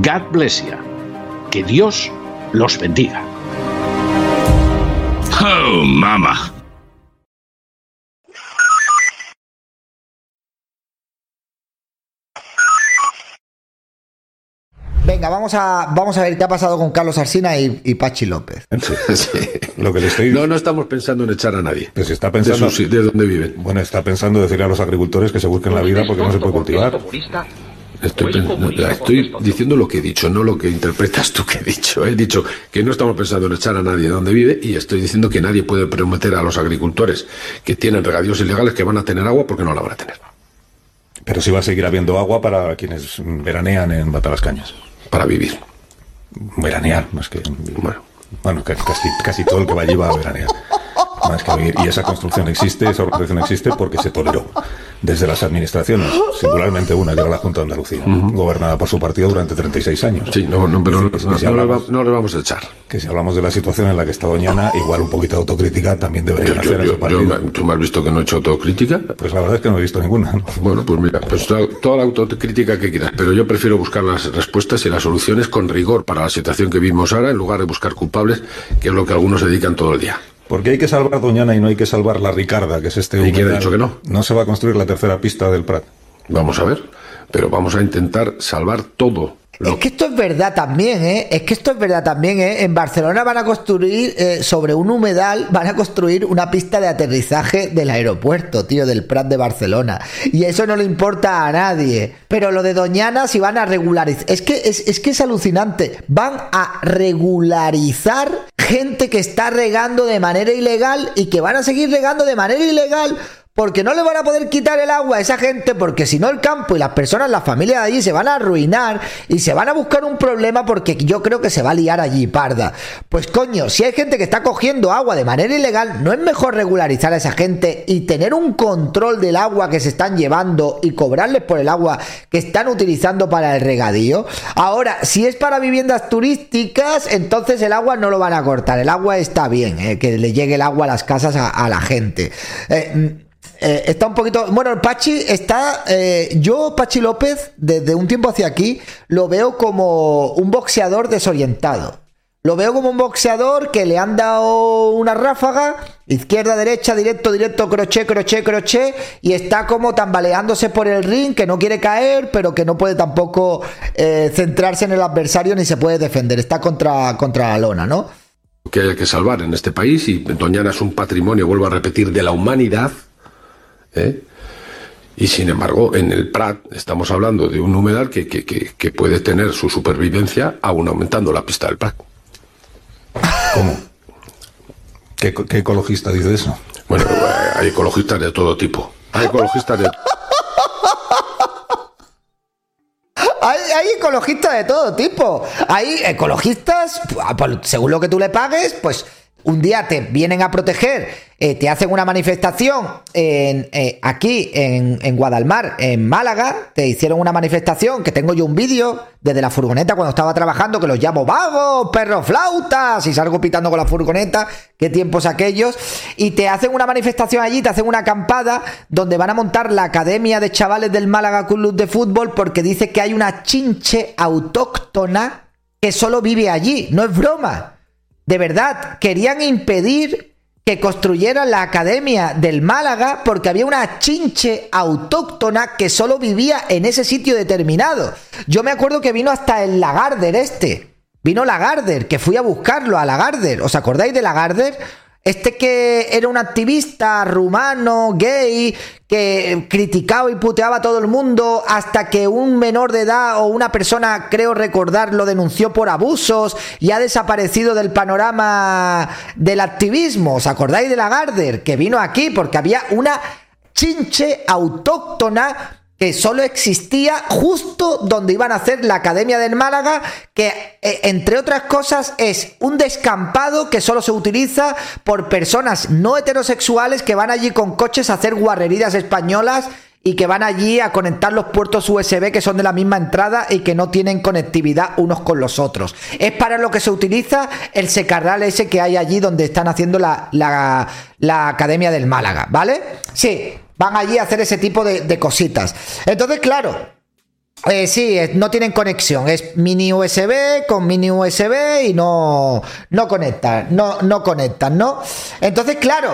God bless you. Que Dios los bendiga. Oh, mama. Venga, vamos a, vamos a ver qué ha pasado con Carlos Arsina y, y Pachi López. Sí. Lo que le estoy No, no estamos pensando en echar a nadie. Pues está De, pensando. sus- de donde viven. Bueno, está pensando decirle a los agricultores que se busquen la vida porque no se puede cultivar. Estoy, diciendo lo que he dicho, no lo que interpretas tú que he dicho. He dicho que no estamos pensando en echar a nadie de donde vive y estoy diciendo que nadie puede prometer a los agricultores que tienen regadíos ilegales que van a tener agua porque no la van a tener. Pero sí va a seguir habiendo agua para quienes veranean en Batalascañas. Para vivir. Veranear, más que. Bueno. Bueno, casi, casi, casi todo el que va allí va a veranear. Más que vivir. Y esa construcción existe, esa organización existe porque se toleró. Desde las administraciones, singularmente una, que era la Junta de Andalucía, gobernada por su partido durante 36 años. Sí, no, no, pero no, Que le hablamos- va- no le vamos a echar. Que si hablamos de la situación en la que está Doñana, igual un poquito de autocrítica también yo- hacer yo- partido. yo- ¿Tú me has visto que no he hecho autocrítica? Pues la verdad es que no he visto ninguna. ¿no? Bueno, pues mira, pues toda, toda la autocrítica que quieras, pero yo prefiero buscar las respuestas y las soluciones con rigor para la situación que vivimos ahora, en lugar de buscar culpables, que es lo que algunos se dedican todo el día. Porque hay que salvar Doñana y no hay que salvar la Ricarda, que es este ¿Y quién ha dicho que no? No se va a construir la tercera pista del Prat. Vamos a ver, pero vamos a intentar salvar todo. Es que esto es verdad también, ¿eh? Es que esto es verdad también, ¿eh? En Barcelona van a construir, eh, sobre un humedal, van a construir una pista de aterrizaje del aeropuerto, tío, del Prat de Barcelona. Y eso no le importa a nadie. Pero lo de Doñana, si van a regularizar. Es que es, es que es alucinante. Van a regularizar gente que está regando de manera ilegal y que van a seguir regando de manera ilegal. Porque no le van a poder quitar el agua a esa gente, porque si no el campo y las personas, las familias de allí se van a arruinar y se van a buscar un problema porque yo creo que se va a liar allí, parda. Pues coño, si hay gente que está cogiendo agua de manera ilegal, ¿no es mejor regularizar a esa gente y tener un control del agua que se están llevando y cobrarles por el agua que están utilizando para el regadío? Ahora, si es para viviendas turísticas, entonces el agua no lo van a cortar. El agua está bien, eh, que le llegue el agua a las casas a, a la gente. Eh, eh, está un poquito. Bueno, Pachi está. eh, yo, Pachi López, desde un tiempo hacia aquí, lo veo como un boxeador desorientado. Lo veo como un boxeador que le han dado una ráfaga, izquierda, derecha, directo, directo, crochet, crochet, crochet, y está como tambaleándose por el ring, que no quiere caer, pero que no puede tampoco eh, centrarse en el adversario ni se puede defender. Está contra, contra la lona, ¿no? que hay que salvar en este país, y Doñana es un patrimonio, vuelvo a repetir, de la humanidad. ¿Eh? Y sin embargo, en el Prat estamos hablando de un humedal que, que- que- que puede tener su supervivencia aún aumentando la pista del Prat. ¿Cómo? ¿Qué, qué ecologista dice eso? Bueno, hay ecologistas de todo tipo. Hay ecologistas de... Hay, hay ecologistas de todo tipo. Hay ecologistas, pues, según lo que tú le pagues, pues un día te vienen a proteger, eh, te hacen una manifestación en, eh, aquí en, en Guadalmar, en Málaga, te hicieron una manifestación, que tengo yo un vídeo desde la furgoneta cuando estaba trabajando, que los llamo vagos, perros flautas, y salgo pitando con la furgoneta, qué tiempos aquellos, y te hacen una manifestación allí, te hacen una acampada donde van a montar la academia de chavales del Málaga Club de Fútbol porque dice que hay una chinche autóctona que solo vive allí, no es broma. De verdad, querían impedir que construyeran la academia del Málaga porque había una chinche autóctona que solo vivía en ese sitio determinado. Yo me acuerdo que vino hasta el Lagarder este. Vino Lagarder, que fui a buscarlo a Lagarder. ¿Os acordáis de Lagarder? Este que era un activista rumano, gay, que criticaba y puteaba a todo el mundo hasta que un menor de edad o una persona, creo recordar, lo denunció por abusos y ha desaparecido del panorama del activismo. ¿Os acordáis de la Garder? Que vino aquí porque había una chinche autóctona que solo existía justo donde iban a hacer la Academia del Málaga, que eh, entre otras cosas es un descampado que solo se utiliza por personas no heterosexuales que van allí con coches a hacer guarrerías españolas y que van allí a conectar los puertos USB que son de la misma entrada y que no tienen conectividad unos con los otros. Es para lo que se utiliza el secarral ese que hay allí donde están haciendo la, la, la Academia del Málaga, ¿vale? Sí, Van allí a hacer ese tipo de, cositas. Entonces, claro, eh, sí, no tienen conexión. Es mini USB con mini USB y no, no conectan, no, no conectan, ¿no? Entonces, claro,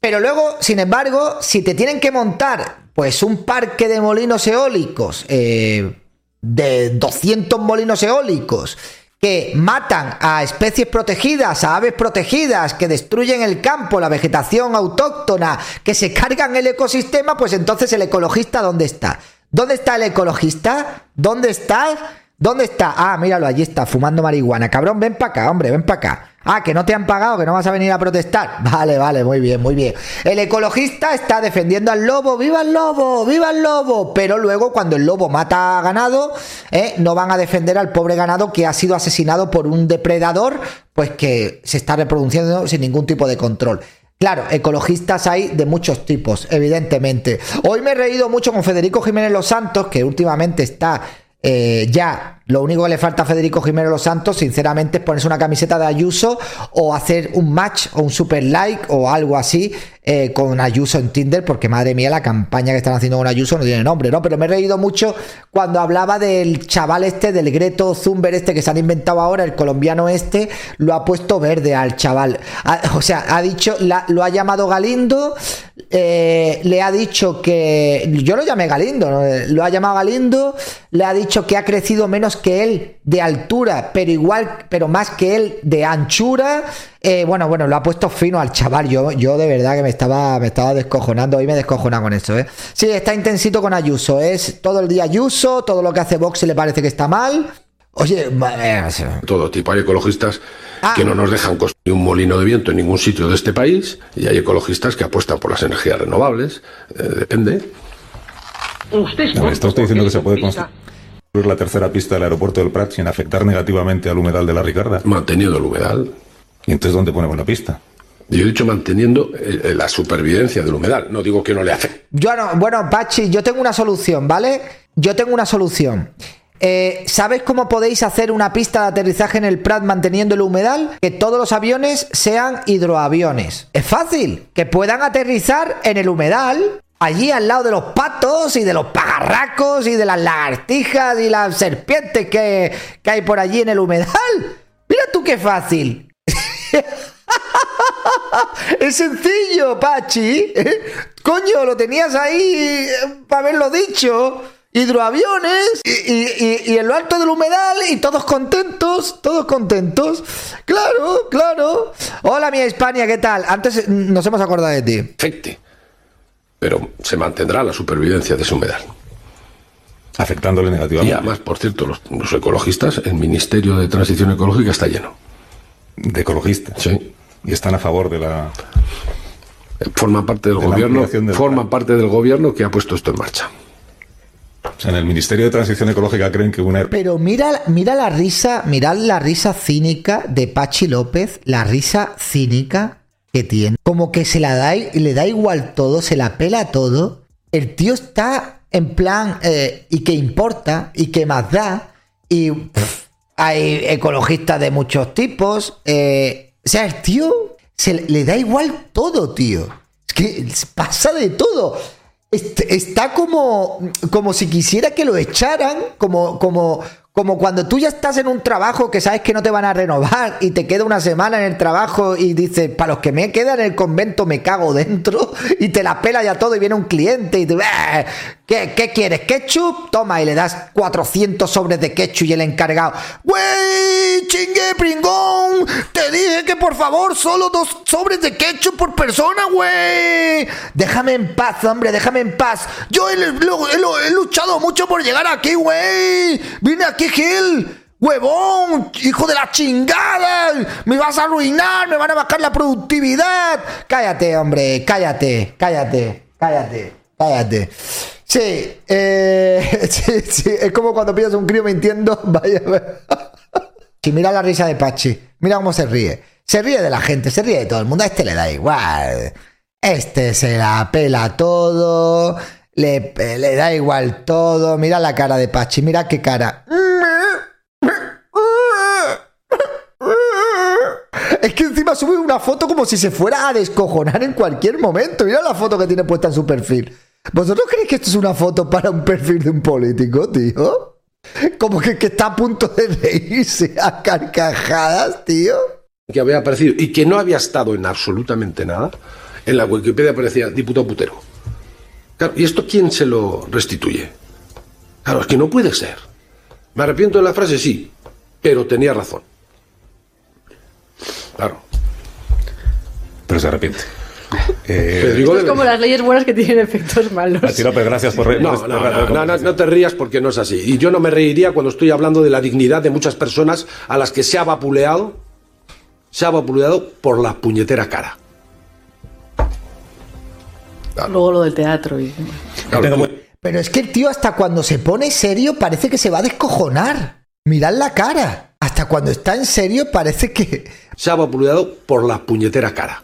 pero luego, sin embargo, si te tienen que montar, pues un parque de molinos eólicos, eh, de 200 molinos eólicos, que matan a especies protegidas, a aves protegidas, que destruyen el campo, la vegetación autóctona, que se cargan el ecosistema, pues entonces el ecologista, ¿dónde está? ¿Dónde está el ecologista? ¿Dónde está? ¿Dónde está? Ah, míralo, allí está, fumando marihuana. Cabrón, ven para acá, hombre, ven para acá. Ah, que no te han pagado, que no vas a venir a protestar. Vale, vale, muy bien, muy bien. El ecologista está defendiendo al lobo, viva el lobo, viva el lobo. Pero luego cuando el lobo mata a ganado, ¿eh? no van a defender al pobre ganado que ha sido asesinado por un depredador, pues que se está reproduciendo sin ningún tipo de control. Claro, ecologistas hay de muchos tipos, evidentemente. Hoy me he reído mucho con Federico Jiménez Los Santos, que últimamente está eh, ya lo único que le falta a Federico Jiménez Los Santos, sinceramente, es ponerse una camiseta de Ayuso o hacer un match o un super like o algo así eh, con Ayuso en Tinder, porque madre mía, la campaña que están haciendo con Ayuso no tiene nombre, ¿no? Pero me he reído mucho cuando hablaba del chaval este, del Greto Zumber este que se han inventado ahora, el colombiano este, lo ha puesto verde al chaval. o sea, ha dicho, lo ha llamado Galindo, eh, le ha dicho que. Yo lo llamé Galindo, lo ha llamado Galindo, le ha dicho que ha crecido menos que él de altura, pero igual, pero más que él de anchura. Eh, bueno, bueno, lo ha puesto fino al chaval. Yo, yo de verdad que me estaba, me estaba descojonando. Hoy me descojona con eso, ¿eh? Sí, está intensito con Ayuso. Es todo el día Ayuso, todo lo que hace Vox le parece que está mal. Oye, todo tipo. Hay ecologistas ah. que no nos dejan construir un molino de viento en ningún sitio de este país y hay ecologistas que apuestan por las energías renovables. Eh, depende. Usted está usted diciendo que se puede construir la tercera pista del aeropuerto del Prat sin afectar negativamente al humedal de la Ricarda? Manteniendo el humedal. ¿Y entonces dónde ponemos la pista? Yo he dicho manteniendo eh, eh, la supervivencia del humedal, no digo que no le hace. Yo no, bueno, Pachi, yo tengo una solución, ¿vale? Yo tengo una solución. Eh, ¿Sabes cómo podéis hacer una pista de aterrizaje en el Prat manteniendo el humedal? Que todos los aviones sean hidroaviones. Es fácil, que puedan aterrizar en el humedal allí al lado de los patos y de los pagarracos y de las lagartijas y las serpientes que, hay por allí en el humedal. Mira tú qué fácil. es sencillo, Pachi. Coño, lo tenías ahí eh, para haberlo dicho. Hidroaviones y, y, en lo alto del humedal y todos contentos, todos contentos. Claro, claro. Hola, mi España, ¿qué tal? Antes nos hemos acordado de ti. Perfecto pero se mantendrá la supervivencia de ese humedal. Afectándole negativamente. Y además, por cierto, los, ecologistas, el Ministerio de Transición Ecológica está lleno. ¿De ecologistas? Sí. Y están a favor de la... Forma parte del gobierno, forma parte del gobierno que ha puesto esto en marcha. O sea, en el Ministerio de Transición Ecológica creen que una... Pero mira, mira la risa, mirad la risa cínica de Pachi López, la risa cínica que tiene. Como que se la da y le da igual todo, se la pela todo. El tío está en plan, eh, ¿y qué importa? ¿Y qué más da? Y hay ecologistas de muchos tipos. Eh, o sea, el tío se le da igual todo, tío. Es que pasa de todo. Está como, como si quisiera que lo echaran, como, como, como cuando tú ya estás en un trabajo que sabes que no te van a renovar y te queda una semana en el trabajo y dices, para los que me quedan en el convento me cago dentro y te la pela ya todo y viene un cliente y te... ¿Qué, ¿Qué quieres? ¿Ketchup? Toma y le das 400 sobres de ketchup y el encargado. ¡Wey! ¡Chingue, pringón! Te dije que por favor solo dos sobres de ketchup por persona, güey. Déjame en paz, hombre, déjame en paz. Yo he, he luchado mucho por llegar aquí, güey. Vine aquí, Gil. ¡Huevón! ¡Hijo de la chingada! ¡Me vas a arruinar! ¡Me van a bajar la productividad! Cállate, hombre, cállate, cállate, cállate, cállate. Sí, eh, sí, sí, es como cuando pillas un crío mintiendo. Vaya. Si mira la risa de Pachi, mira cómo se ríe. Se ríe de la gente, se ríe de todo el mundo. A este le da igual. Este se la pela todo. Le, le da igual todo. Mira la cara de Pachi, mira qué cara. Es que encima sube una foto como si se fuera a descojonar en cualquier momento. Mira la foto que tiene puesta en su perfil. ¿Vosotros creéis que esto es una foto para un perfil de un político, tío? Como que, que está a punto de reírse a carcajadas, tío. Que había aparecido y que no había estado en absolutamente nada. En la Wikipedia aparecía diputado putero. Claro, ¿y esto quién se lo restituye? Claro, es que no puede ser. Me arrepiento de la frase, sí, pero tenía razón. Claro. Pero se arrepiente. Eh, es como las leyes buenas que tienen efectos malos. López, gracias por reír. No, no, no, no, te rías porque no es así. Y yo no me reiría cuando estoy hablando de la dignidad de muchas personas a las que se ha vapuleado, se ha vapuleado por la puñetera cara. Luego lo del teatro. Y... Pero es que el tío hasta cuando se pone serio parece que se va a descojonar. Mirad la cara. Hasta cuando está en serio parece que... Se ha vapuleado por la puñetera cara.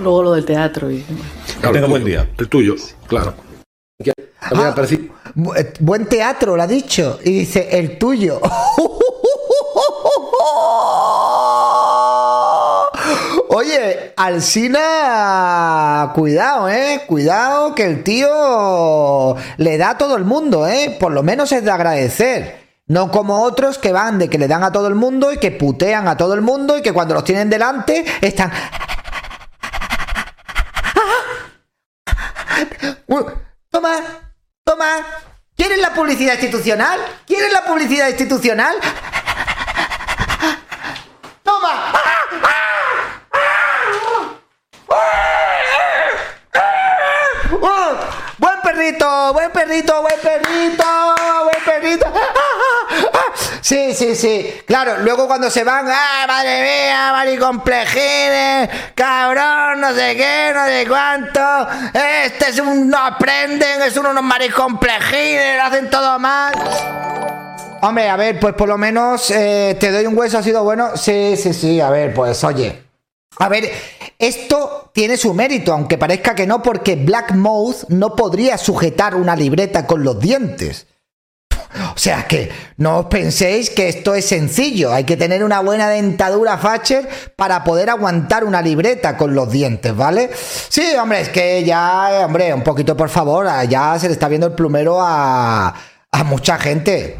Luego lo del teatro. Y... Tengo buen día. El tuyo, claro. Ah, eh, buen teatro, lo ha dicho. Y dice, el tuyo. Oye, Alcina, cuidado, eh. Cuidado que el tío le da a todo el mundo, eh. Por lo menos es de agradecer. No como otros que van de que le dan a todo el mundo y que putean a todo el mundo y que cuando los tienen delante están... Toma, toma. ¿Quieres la publicidad institucional? ¿Quieres la publicidad institucional? Toma. Buen perrito, buen perrito, buen perrito, buen perrito. Sí, sí, sí. Claro, luego cuando se van, ¡ah, madre mía, maricomplejines! ¡Cabrón, no sé qué, no sé cuánto! Este es un. No aprenden, es uno unos maricomplejines, lo hacen todo mal. Hombre, a ver, pues por lo menos eh, te doy un hueso, ha sido bueno. Sí, sí, sí, a ver, pues oye. A ver, esto tiene su mérito, aunque parezca que no, porque Black Mouth no podría sujetar una libreta con los dientes. O sea que no os penséis que esto es sencillo. Hay que tener una buena dentadura Facher para poder aguantar una libreta con los dientes, ¿vale? Sí, hombre, es que ya, hombre, un poquito por favor, ya se le está viendo el plumero a, a mucha gente.